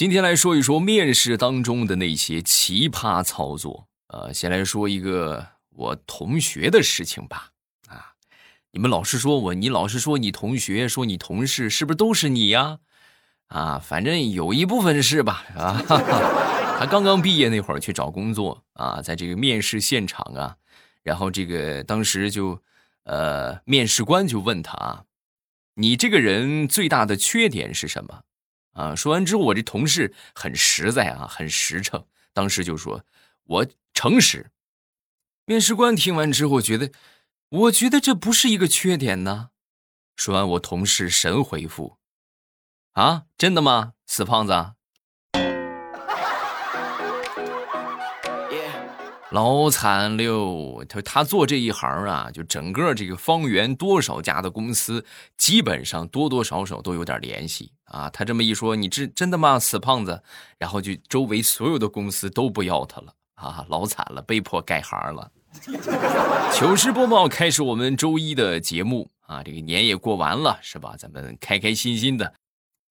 今天来说一说面试当中的那些奇葩操作。呃，先来说一个我同学的事情吧。啊，你们老是说我，你老是说你同学，说你同事，是不是都是你呀？啊，反正有一部分是吧？啊，哈 哈他刚刚毕业那会儿去找工作啊，在这个面试现场啊，然后这个当时就，呃，面试官就问他啊，你这个人最大的缺点是什么？啊！说完之后，我这同事很实在啊，很实诚。当时就说：“我诚实。”面试官听完之后觉得：“我觉得这不是一个缺点呢。”说完，我同事神回复：“啊，真的吗，死胖子？”老惨了，他他做这一行啊，就整个这个方圆多少家的公司，基本上多多少少都有点联系啊。他这么一说，你真真的吗，死胖子？然后就周围所有的公司都不要他了啊，老惨了，被迫改行了。糗事播报开始，我们周一的节目啊，这个年也过完了，是吧？咱们开开心心的，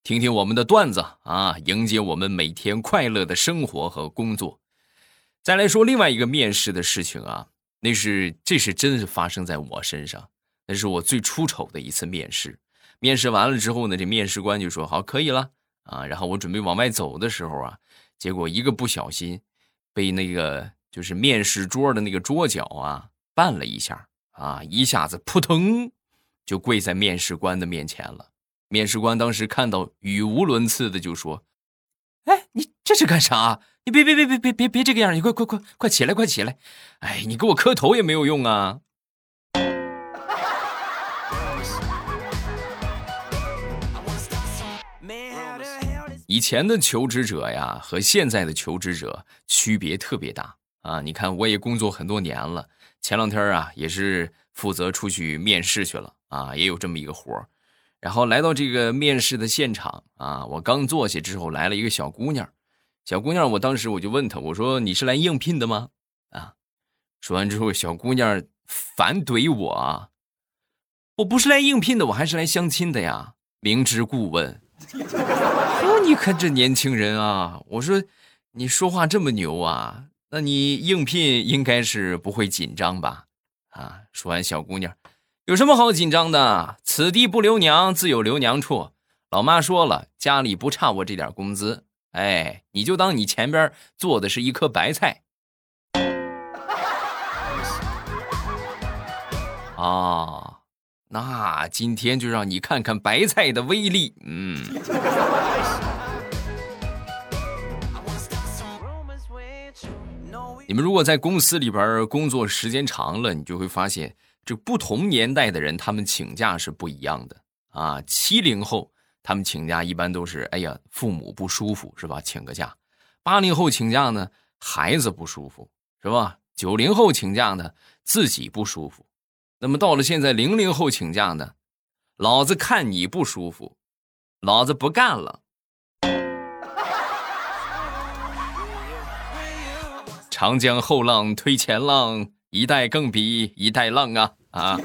听听我们的段子啊，迎接我们每天快乐的生活和工作。再来说另外一个面试的事情啊，那是这是真是发生在我身上，那是我最出丑的一次面试。面试完了之后呢，这面试官就说：“好，可以了啊。”然后我准备往外走的时候啊，结果一个不小心，被那个就是面试桌的那个桌角啊绊了一下啊，一下子扑腾就跪在面试官的面前了。面试官当时看到，语无伦次的就说：“哎，你这是干啥？”别别别别别别别这个样！你快快快快起来，快起来！哎，你给我磕头也没有用啊！以前的求职者呀，和现在的求职者区别特别大啊！你看，我也工作很多年了，前两天啊，也是负责出去面试去了啊，也有这么一个活儿。然后来到这个面试的现场啊，我刚坐下之后，来了一个小姑娘。小姑娘，我当时我就问她，我说你是来应聘的吗？啊，说完之后，小姑娘反怼我啊，我不是来应聘的，我还是来相亲的呀，明知故问。呵，你看这年轻人啊，我说你说话这么牛啊，那你应聘应该是不会紧张吧？啊，说完，小姑娘有什么好紧张的？此地不留娘，自有留娘处。老妈说了，家里不差我这点工资。哎，你就当你前边坐的是一颗白菜啊！那今天就让你看看白菜的威力。嗯，你们如果在公司里边工作时间长了，你就会发现，这不同年代的人他们请假是不一样的啊。七零后。他们请假一般都是，哎呀，父母不舒服是吧？请个假。八零后请假呢，孩子不舒服是吧？九零后请假呢，自己不舒服。那么到了现在，零零后请假呢，老子看你不舒服，老子不干了。长江后浪推前浪，一代更比一代浪啊啊！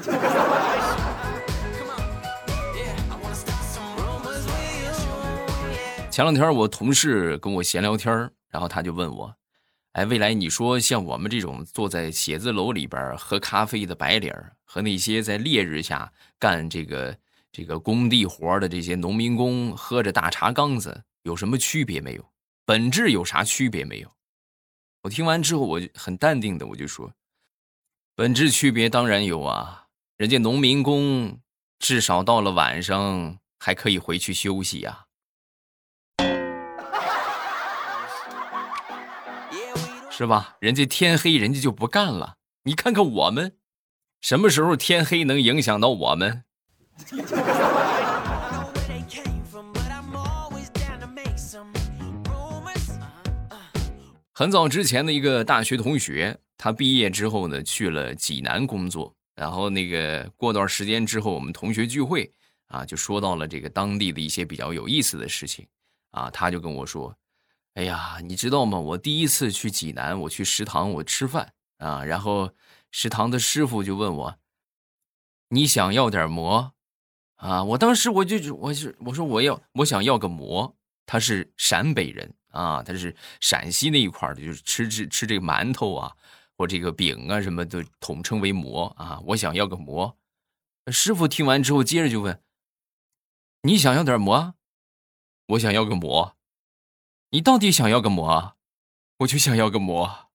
前两天我同事跟我闲聊天然后他就问我：“哎，未来你说像我们这种坐在写字楼里边喝咖啡的白领和那些在烈日下干这个这个工地活的这些农民工喝着大茶缸子有什么区别没有？本质有啥区别没有？”我听完之后，我就很淡定的我就说：“本质区别当然有啊，人家农民工至少到了晚上还可以回去休息呀。”是吧？人家天黑，人家就不干了。你看看我们，什么时候天黑能影响到我们？很早之前的一个大学同学，他毕业之后呢，去了济南工作。然后那个过段时间之后，我们同学聚会啊，就说到了这个当地的一些比较有意思的事情啊，他就跟我说。哎呀，你知道吗？我第一次去济南，我去食堂我吃饭啊，然后食堂的师傅就问我：“你想要点馍？”啊，我当时我就我就我说我要我想要个馍他是陕北人啊，他是陕西那一块的，就是吃吃吃这个馒头啊，或这个饼啊，什么的统称为馍啊。我想要个馍。师傅听完之后，接着就问：“你想要点馍？”我想要个馍。你到底想要个馍？我就想要个馍。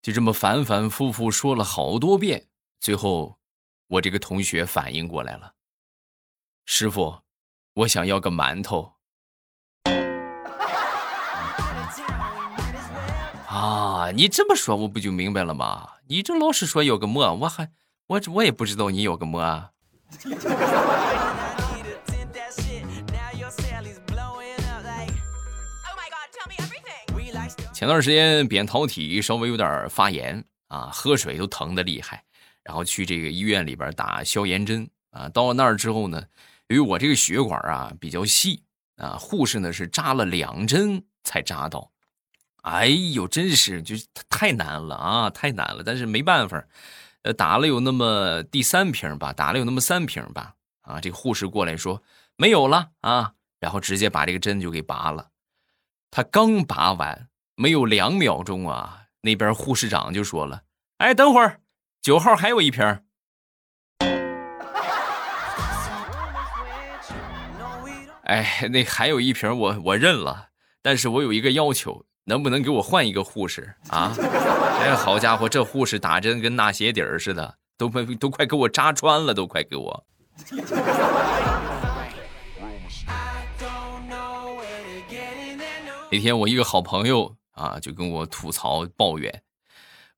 就这么反反复复说了好多遍，最后我这个同学反应过来了：“师傅，我想要个馒头。”啊，你这么说我不就明白了吗？你这老是说有个馍，我还我我也不知道你有个馍。前段时间扁桃体稍微有点发炎啊，喝水都疼的厉害，然后去这个医院里边打消炎针啊。到了那儿之后呢，由于我这个血管啊比较细啊，护士呢是扎了两针才扎到。哎呦，真是就太难了啊，太难了！但是没办法，呃，打了有那么第三瓶吧，打了有那么三瓶吧。啊，这个护士过来说没有了啊，然后直接把这个针就给拔了。他刚拔完，没有两秒钟啊，那边护士长就说了：“哎，等会儿，九号还有一瓶。”哎，那还有一瓶，我我认了，但是我有一个要求。能不能给我换一个护士啊？哎，好家伙，这护士打针跟纳鞋底儿似的，都快都快给我扎穿了，都快给我。那天我一个好朋友啊，就跟我吐槽抱怨，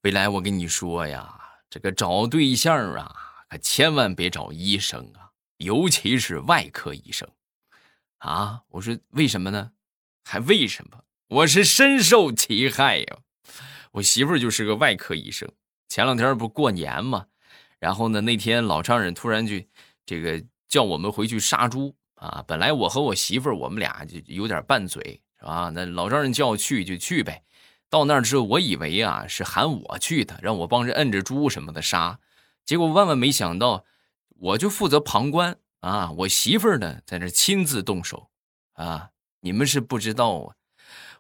未来我跟你说呀，这个找对象啊，可千万别找医生啊，尤其是外科医生啊。我说为什么呢？还为什么？我是深受其害呀，我媳妇儿就是个外科医生。前两天不过年嘛，然后呢，那天老丈人突然就这个叫我们回去杀猪啊。本来我和我媳妇儿我们俩就有点拌嘴，是吧？那老丈人叫去就去呗。到那儿之后，我以为啊是喊我去的，让我帮着摁着猪什么的杀。结果万万没想到，我就负责旁观啊，我媳妇儿呢在那亲自动手啊。你们是不知道啊。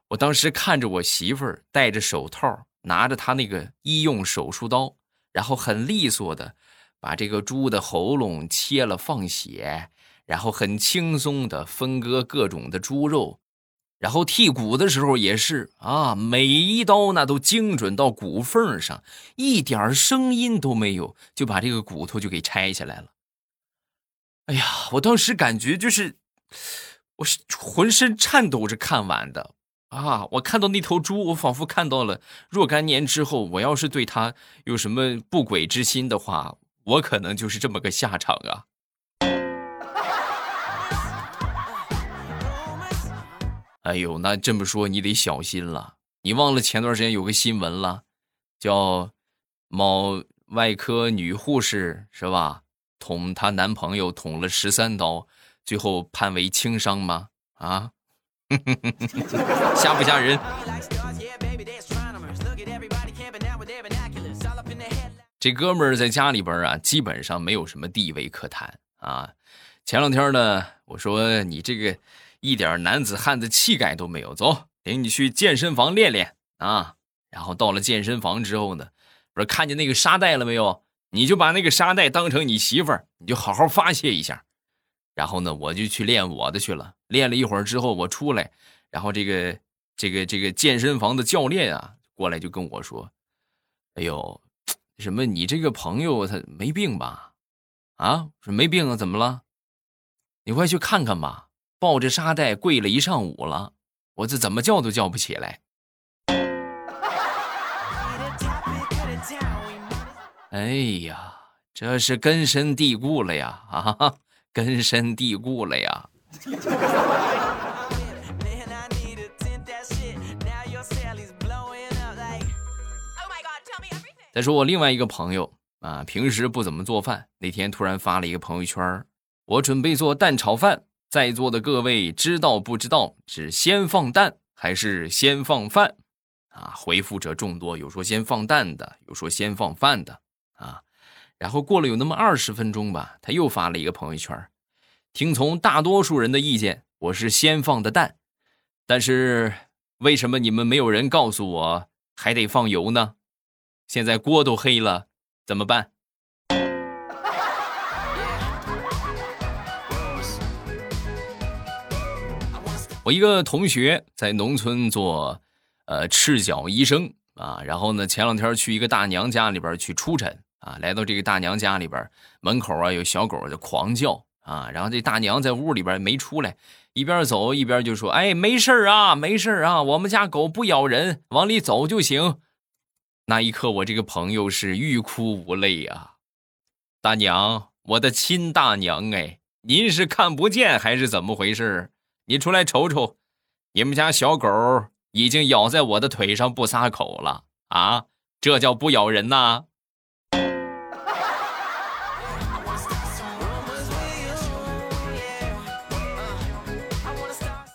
我当时看着我媳妇儿戴着手套，拿着她那个医用手术刀，然后很利索的把这个猪的喉咙切了放血，然后很轻松的分割各种的猪肉，然后剔骨的时候也是啊，每一刀那都精准到骨缝上，一点声音都没有，就把这个骨头就给拆下来了。哎呀，我当时感觉就是，我是浑身颤抖着看完的。啊！我看到那头猪，我仿佛看到了若干年之后，我要是对它有什么不轨之心的话，我可能就是这么个下场啊！哎呦，那这么说你得小心了。你忘了前段时间有个新闻了，叫某外科女护士是吧？捅她男朋友捅了十三刀，最后判为轻伤吗？啊？吓不吓人？这哥们儿在家里边啊，基本上没有什么地位可谈啊。前两天呢，我说你这个一点男子汉的气概都没有，走，领你去健身房练练啊。然后到了健身房之后呢，不是看见那个沙袋了没有？你就把那个沙袋当成你媳妇儿，你就好好发泄一下。然后呢，我就去练我的去了。练了一会儿之后，我出来，然后这个这个这个健身房的教练啊，过来就跟我说：“哎呦，什么？你这个朋友他没病吧？啊？说没病啊？怎么了？你快去看看吧！抱着沙袋跪了一上午了，我这怎么叫都叫不起来。”哎呀，这是根深蒂固了呀！啊！根深蒂固了呀！再说我另外一个朋友啊，平时不怎么做饭，那天突然发了一个朋友圈我准备做蛋炒饭，在座的各位知道不知道是先放蛋还是先放饭？啊，回复者众多，有说先放蛋的，有说先放饭的啊。然后过了有那么二十分钟吧，他又发了一个朋友圈听从大多数人的意见，我是先放的蛋，但是为什么你们没有人告诉我还得放油呢？现在锅都黑了，怎么办？我一个同学在农村做，呃，赤脚医生啊。然后呢，前两天去一个大娘家里边去出诊啊。来到这个大娘家里边，门口啊有小狗在狂叫啊。然后这大娘在屋里边没出来，一边走一边就说：“哎，没事啊，没事啊，我们家狗不咬人，往里走就行。”那一刻，我这个朋友是欲哭无泪啊。大娘，我的亲大娘哎，您是看不见还是怎么回事？你出来瞅瞅，你们家小狗已经咬在我的腿上不撒口了啊！这叫不咬人呐！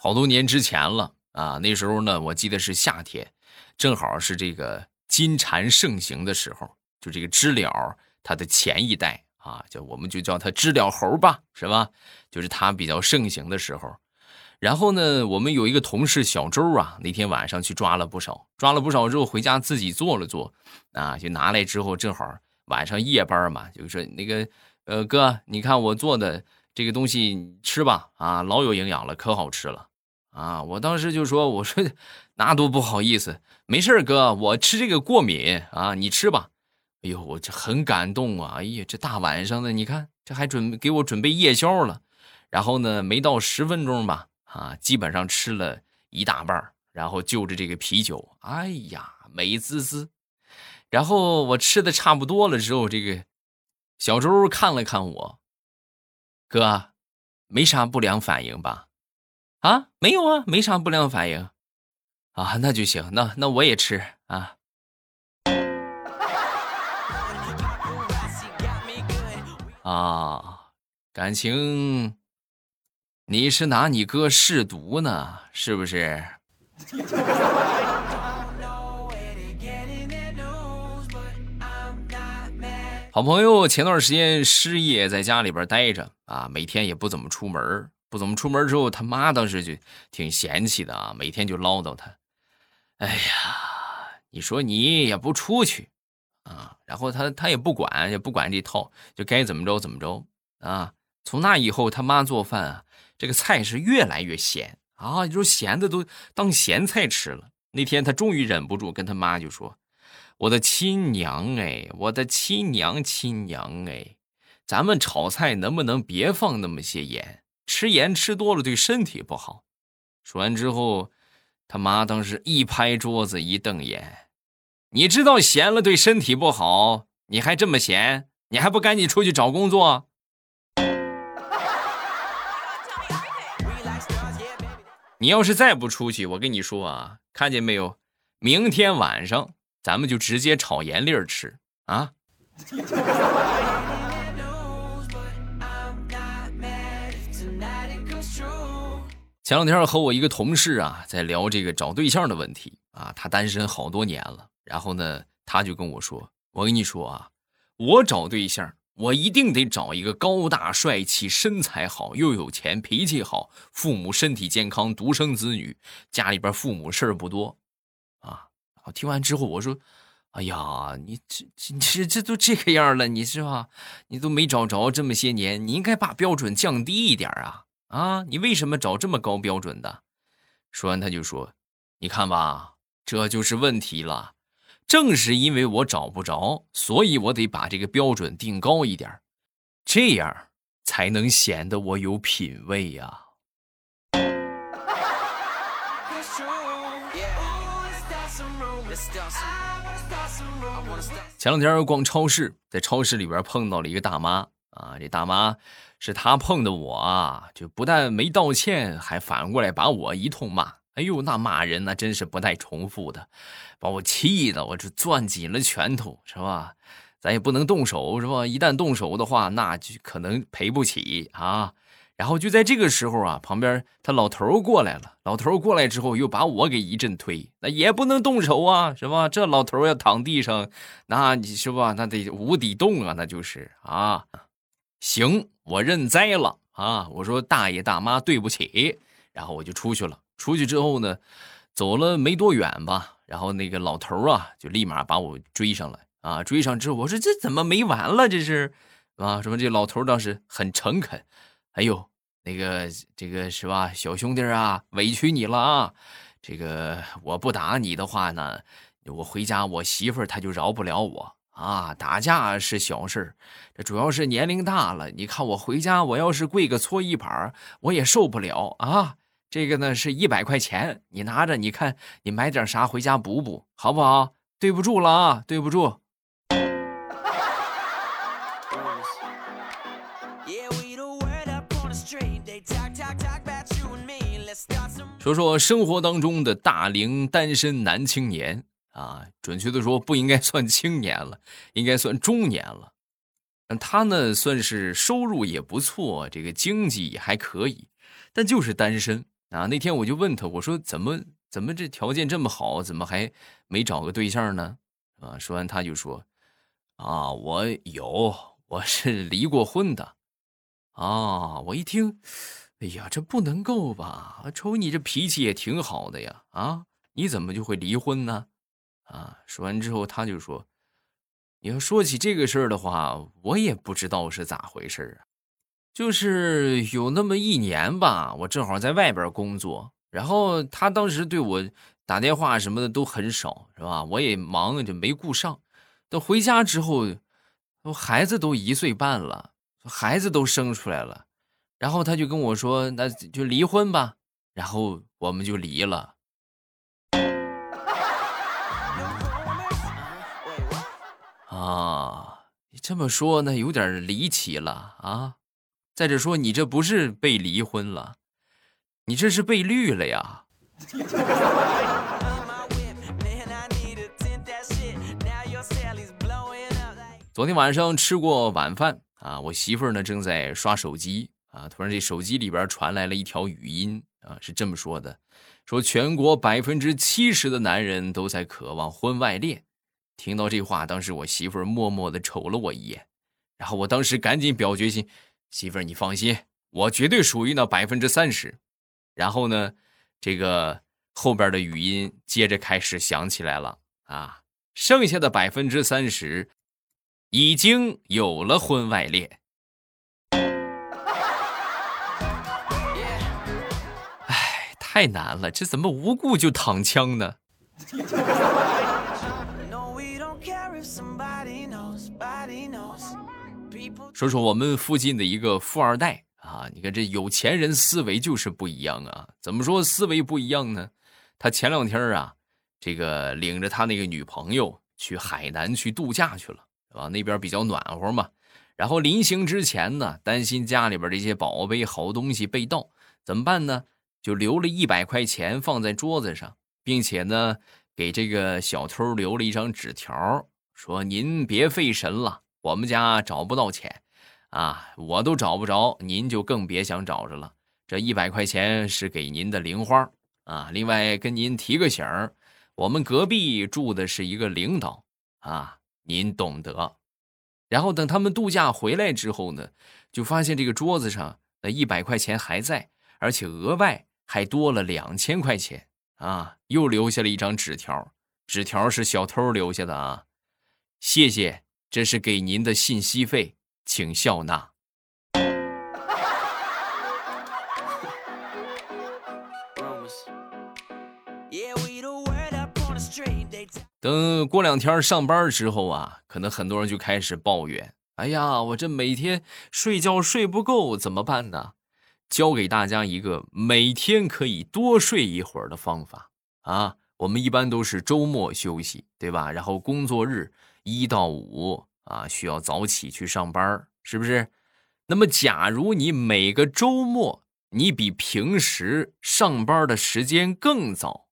好多年之前了啊，那时候呢，我记得是夏天，正好是这个金蝉盛行的时候，就这个知了它的前一代啊，就我们就叫它知了猴吧，是吧？就是它比较盛行的时候。然后呢，我们有一个同事小周啊，那天晚上去抓了不少，抓了不少之后回家自己做了做，啊，就拿来之后正好晚上夜班嘛，就说那个，呃，哥，你看我做的这个东西吃吧，啊，老有营养了，可好吃了，啊，我当时就说，我说那多不好意思，没事哥，我吃这个过敏啊，你吃吧，哎呦，我这很感动啊，哎呀，这大晚上的，你看这还准给我准备夜宵了，然后呢，没到十分钟吧。啊，基本上吃了一大半然后就着这个啤酒，哎呀，美滋滋。然后我吃的差不多了之后，这个小周看了看我，哥，没啥不良反应吧？啊，没有啊，没啥不良反应。啊，那就行，那那我也吃啊。啊，感情。你是拿你哥试毒呢，是不是？好朋友前段时间失业，在家里边待着啊，每天也不怎么出门，不怎么出门之后，他妈当时就挺嫌弃的啊，每天就唠叨他：“哎呀，你说你也不出去啊，然后他他也不管，也不管这套，就该怎么着怎么着啊。从那以后，他妈做饭啊。”这个菜是越来越咸啊！你说咸的都当咸菜吃了。那天他终于忍不住跟他妈就说：“我的亲娘哎，我的亲娘亲娘哎，咱们炒菜能不能别放那么些盐？吃盐吃多了对身体不好。”说完之后，他妈当时一拍桌子一瞪眼：“你知道咸了对身体不好，你还这么咸？你还不赶紧出去找工作？”你要是再不出去，我跟你说啊，看见没有？明天晚上咱们就直接炒盐粒儿吃啊！前两天和我一个同事啊，在聊这个找对象的问题啊，他单身好多年了，然后呢，他就跟我说：“我跟你说啊，我找对象。”我一定得找一个高大帅气、身材好、又有钱、脾气好、父母身体健康、独生子女，家里边父母事儿不多，啊！我听完之后我说：“哎呀，你这你这这都这个样了，你是吧？你都没找着这么些年，你应该把标准降低一点啊！啊，你为什么找这么高标准的？”说完他就说：“你看吧，这就是问题了。”正是因为我找不着，所以我得把这个标准定高一点，这样才能显得我有品位呀。前两天逛超市，在超市里边碰到了一个大妈啊，这大妈是她碰的我啊，就不但没道歉，还反过来把我一通骂。哎呦，那骂人那真是不带重复的，把我气的，我这攥紧了拳头，是吧？咱也不能动手，是吧？一旦动手的话，那就可能赔不起啊。然后就在这个时候啊，旁边他老头过来了，老头过来之后又把我给一阵推，那也不能动手啊，是吧？这老头要躺地上，那你是吧？那得无底洞啊，那就是啊。行，我认栽了啊。我说大爷大妈对不起，然后我就出去了。出去之后呢，走了没多远吧，然后那个老头啊，就立马把我追上来啊，追上之后，我说这怎么没完了？这是啊，什么？这老头倒是很诚恳，哎呦，那个这个是吧，小兄弟啊，委屈你了啊，这个我不打你的话呢，我回家我媳妇儿她就饶不了我。啊，打架是小事这主要是年龄大了。你看我回家，我要是跪个搓衣板，我也受不了啊。这个呢是一百块钱，你拿着，你看你买点啥回家补补，好不好？对不住了啊，对不住。说说生活当中的大龄单身男青年。啊，准确的说不应该算青年了，应该算中年了。他呢算是收入也不错，这个经济也还可以，但就是单身啊。那天我就问他，我说怎么怎么这条件这么好，怎么还没找个对象呢？啊，说完他就说，啊，我有，我是离过婚的。啊，我一听，哎呀，这不能够吧？瞅你这脾气也挺好的呀，啊，你怎么就会离婚呢？啊！说完之后，他就说：“你要说起这个事儿的话，我也不知道是咋回事啊。就是有那么一年吧，我正好在外边工作，然后他当时对我打电话什么的都很少，是吧？我也忙，就没顾上。等回家之后，孩子都一岁半了，孩子都生出来了，然后他就跟我说：‘那就离婚吧。’然后我们就离了。”啊，你这么说那有点离奇了啊！再者说，你这不是被离婚了，你这是被绿了呀！昨天晚上吃过晚饭啊，我媳妇儿呢正在刷手机啊，突然这手机里边传来了一条语音啊，是这么说的：说全国百分之七十的男人都在渴望婚外恋。听到这话，当时我媳妇儿默默的瞅了我一眼，然后我当时赶紧表决心：“媳妇儿，你放心，我绝对属于那百分之三十。”然后呢，这个后边的语音接着开始响起来了啊，剩下的百分之三十已经有了婚外恋。哎，太难了，这怎么无故就躺枪呢？说说我们附近的一个富二代啊，你看这有钱人思维就是不一样啊。怎么说思维不一样呢？他前两天啊，这个领着他那个女朋友去海南去度假去了，啊？那边比较暖和嘛。然后临行之前呢，担心家里边这些宝贝好东西被盗，怎么办呢？就留了一百块钱放在桌子上，并且呢，给这个小偷留了一张纸条，说：“您别费神了，我们家找不到钱。”啊，我都找不着，您就更别想找着了。这一百块钱是给您的零花啊。另外跟您提个醒儿，我们隔壁住的是一个领导啊，您懂得。然后等他们度假回来之后呢，就发现这个桌子上那一百块钱还在，而且额外还多了两千块钱啊，又留下了一张纸条，纸条是小偷留下的啊。谢谢，这是给您的信息费。请笑纳。等过两天上班之后啊，可能很多人就开始抱怨：“哎呀，我这每天睡觉睡不够，怎么办呢？”教给大家一个每天可以多睡一会儿的方法啊！我们一般都是周末休息，对吧？然后工作日一到五。啊，需要早起去上班，是不是？那么，假如你每个周末你比平时上班的时间更早，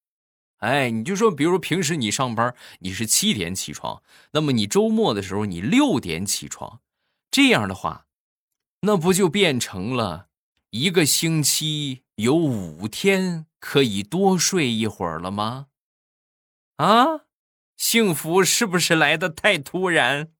哎，你就说，比如平时你上班你是七点起床，那么你周末的时候你六点起床，这样的话，那不就变成了一个星期有五天可以多睡一会儿了吗？啊，幸福是不是来的太突然？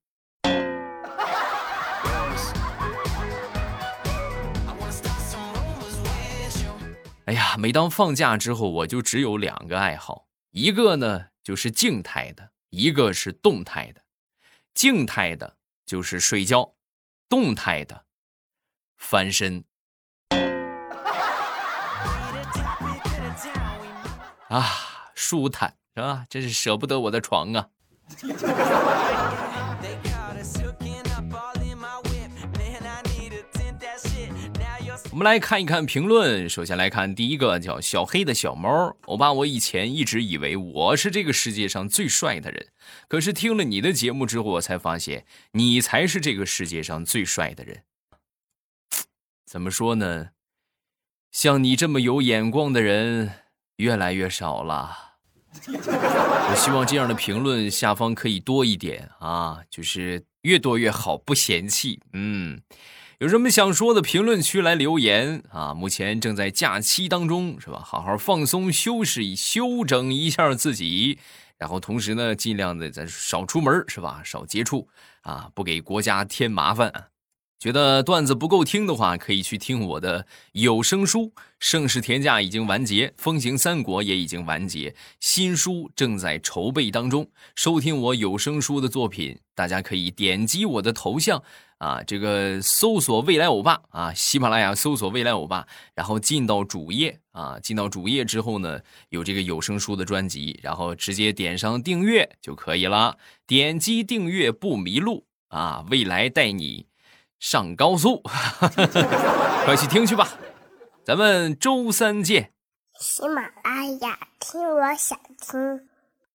每当放假之后，我就只有两个爱好，一个呢就是静态的，一个是动态的。静态的就是睡觉，动态的翻身。啊，舒坦是吧？真是舍不得我的床啊。我们来看一看评论。首先来看第一个，叫小黑的小猫。欧巴，我以前一直以为我是这个世界上最帅的人，可是听了你的节目之后，我才发现你才是这个世界上最帅的人。怎么说呢？像你这么有眼光的人越来越少了。我希望这样的评论下方可以多一点啊，就是越多越好，不嫌弃。嗯。有什么想说的，评论区来留言啊！目前正在假期当中，是吧？好好放松、休息、休整一下自己，然后同时呢，尽量的再少出门，是吧？少接触啊，不给国家添麻烦。觉得段子不够听的话，可以去听我的有声书《盛世田价》已经完结，《风行三国》也已经完结，新书正在筹备当中。收听我有声书的作品，大家可以点击我的头像啊，这个搜索“未来欧巴”啊，喜马拉雅搜索“未来欧巴”，然后进到主页啊，进到主页之后呢，有这个有声书的专辑，然后直接点上订阅就可以了。点击订阅不迷路啊，未来带你。上高速，快去听去吧！咱们周三见。喜马拉雅听，我想听。